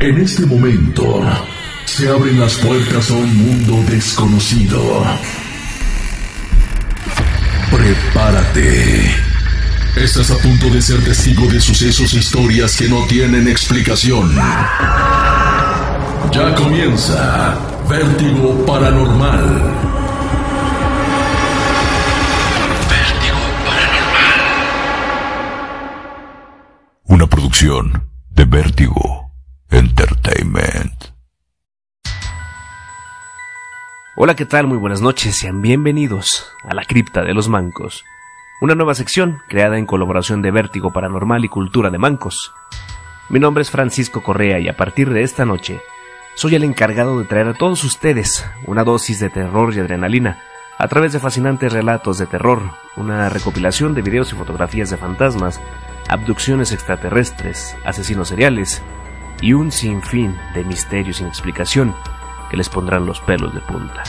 En este momento se abren las puertas a un mundo desconocido. Prepárate. Estás a punto de ser testigo de sucesos e historias que no tienen explicación. Ya comienza Vértigo Paranormal. Una producción de Vértigo Entertainment. Hola, ¿qué tal? Muy buenas noches, sean bienvenidos a la cripta de los mancos, una nueva sección creada en colaboración de Vértigo Paranormal y Cultura de Mancos. Mi nombre es Francisco Correa y a partir de esta noche soy el encargado de traer a todos ustedes una dosis de terror y adrenalina a través de fascinantes relatos de terror, una recopilación de videos y fotografías de fantasmas, abducciones extraterrestres, asesinos seriales y un sinfín de misterios sin explicación que les pondrán los pelos de punta.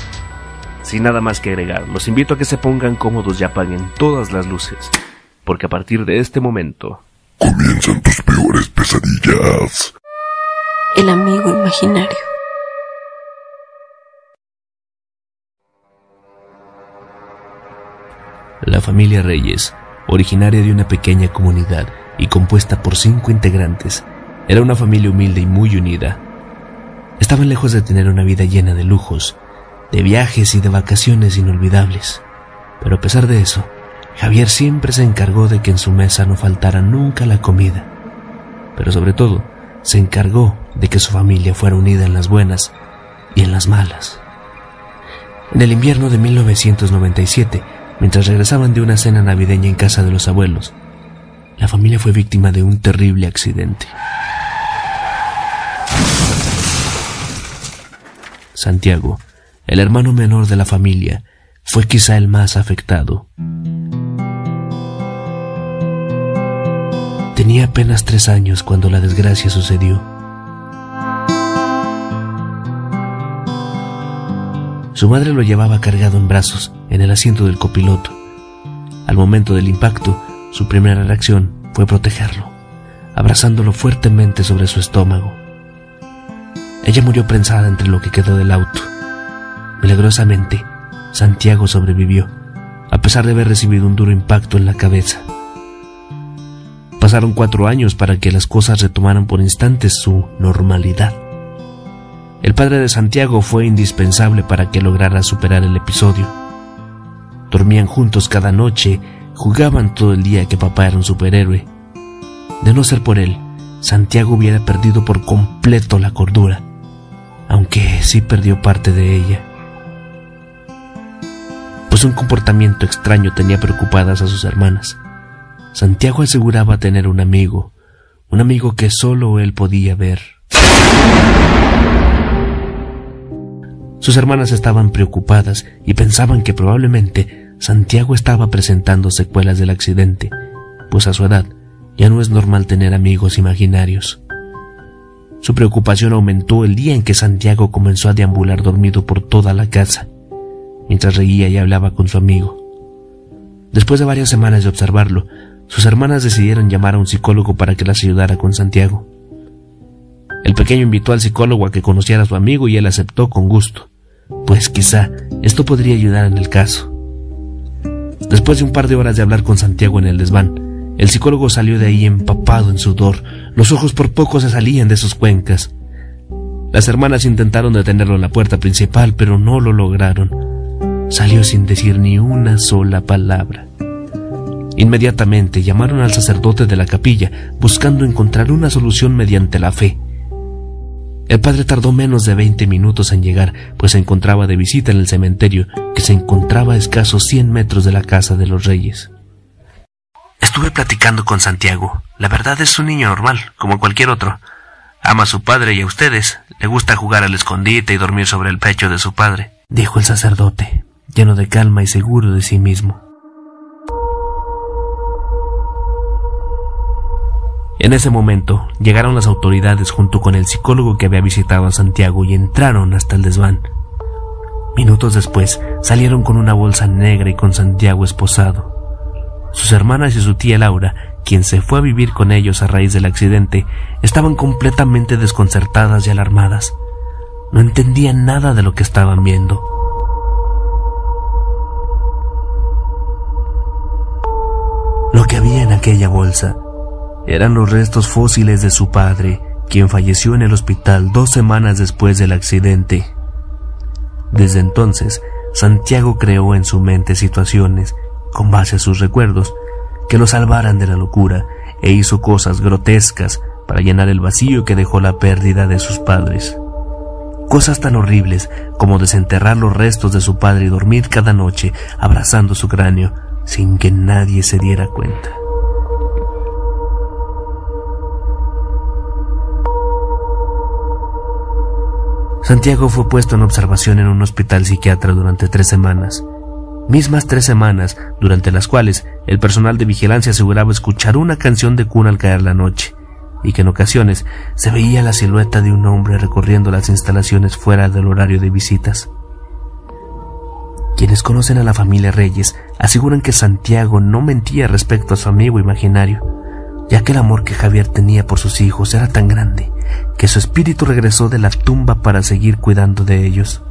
Sin nada más que agregar, los invito a que se pongan cómodos y apaguen todas las luces, porque a partir de este momento... Comienzan tus peores pesadillas. El amigo imaginario. La familia Reyes, originaria de una pequeña comunidad y compuesta por cinco integrantes, era una familia humilde y muy unida. Estaban lejos de tener una vida llena de lujos, de viajes y de vacaciones inolvidables. Pero a pesar de eso, Javier siempre se encargó de que en su mesa no faltara nunca la comida. Pero sobre todo, se encargó de que su familia fuera unida en las buenas y en las malas. En el invierno de 1997, mientras regresaban de una cena navideña en casa de los abuelos, la familia fue víctima de un terrible accidente. Santiago, el hermano menor de la familia, fue quizá el más afectado. Tenía apenas tres años cuando la desgracia sucedió. Su madre lo llevaba cargado en brazos en el asiento del copiloto. Al momento del impacto, su primera reacción fue protegerlo, abrazándolo fuertemente sobre su estómago. Ella murió prensada entre lo que quedó del auto. Milagrosamente, Santiago sobrevivió, a pesar de haber recibido un duro impacto en la cabeza. Pasaron cuatro años para que las cosas retomaran por instantes su normalidad. El padre de Santiago fue indispensable para que lograra superar el episodio. Dormían juntos cada noche, jugaban todo el día que papá era un superhéroe. De no ser por él, Santiago hubiera perdido por completo la cordura aunque sí perdió parte de ella. Pues un comportamiento extraño tenía preocupadas a sus hermanas. Santiago aseguraba tener un amigo, un amigo que solo él podía ver. Sus hermanas estaban preocupadas y pensaban que probablemente Santiago estaba presentando secuelas del accidente, pues a su edad ya no es normal tener amigos imaginarios. Su preocupación aumentó el día en que Santiago comenzó a deambular dormido por toda la casa, mientras reía y hablaba con su amigo. Después de varias semanas de observarlo, sus hermanas decidieron llamar a un psicólogo para que las ayudara con Santiago. El pequeño invitó al psicólogo a que conociera a su amigo y él aceptó con gusto, pues quizá esto podría ayudar en el caso. Después de un par de horas de hablar con Santiago en el desván, el psicólogo salió de ahí empapado en sudor. Los ojos por poco se salían de sus cuencas. Las hermanas intentaron detenerlo en la puerta principal, pero no lo lograron. Salió sin decir ni una sola palabra. Inmediatamente llamaron al sacerdote de la capilla, buscando encontrar una solución mediante la fe. El padre tardó menos de veinte minutos en llegar, pues se encontraba de visita en el cementerio, que se encontraba a escasos cien metros de la casa de los reyes. Estuve platicando con Santiago. La verdad es un niño normal, como cualquier otro. Ama a su padre y a ustedes. Le gusta jugar al escondite y dormir sobre el pecho de su padre, dijo el sacerdote, lleno de calma y seguro de sí mismo. En ese momento llegaron las autoridades junto con el psicólogo que había visitado a Santiago y entraron hasta el desván. Minutos después salieron con una bolsa negra y con Santiago esposado. Sus hermanas y su tía Laura quien se fue a vivir con ellos a raíz del accidente, estaban completamente desconcertadas y alarmadas. No entendían nada de lo que estaban viendo. Lo que había en aquella bolsa eran los restos fósiles de su padre, quien falleció en el hospital dos semanas después del accidente. Desde entonces, Santiago creó en su mente situaciones, con base a sus recuerdos, que lo salvaran de la locura e hizo cosas grotescas para llenar el vacío que dejó la pérdida de sus padres. Cosas tan horribles como desenterrar los restos de su padre y dormir cada noche abrazando su cráneo sin que nadie se diera cuenta. Santiago fue puesto en observación en un hospital psiquiatra durante tres semanas, mismas tres semanas durante las cuales el personal de vigilancia aseguraba escuchar una canción de cuna al caer la noche, y que en ocasiones se veía la silueta de un hombre recorriendo las instalaciones fuera del horario de visitas. Quienes conocen a la familia Reyes aseguran que Santiago no mentía respecto a su amigo imaginario, ya que el amor que Javier tenía por sus hijos era tan grande que su espíritu regresó de la tumba para seguir cuidando de ellos.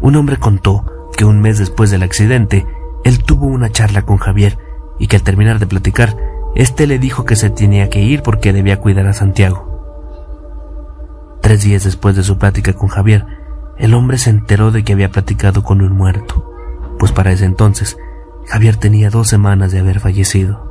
Un hombre contó que un mes después del accidente, él tuvo una charla con Javier y que al terminar de platicar, éste le dijo que se tenía que ir porque debía cuidar a Santiago. Tres días después de su plática con Javier, el hombre se enteró de que había platicado con un muerto, pues para ese entonces Javier tenía dos semanas de haber fallecido.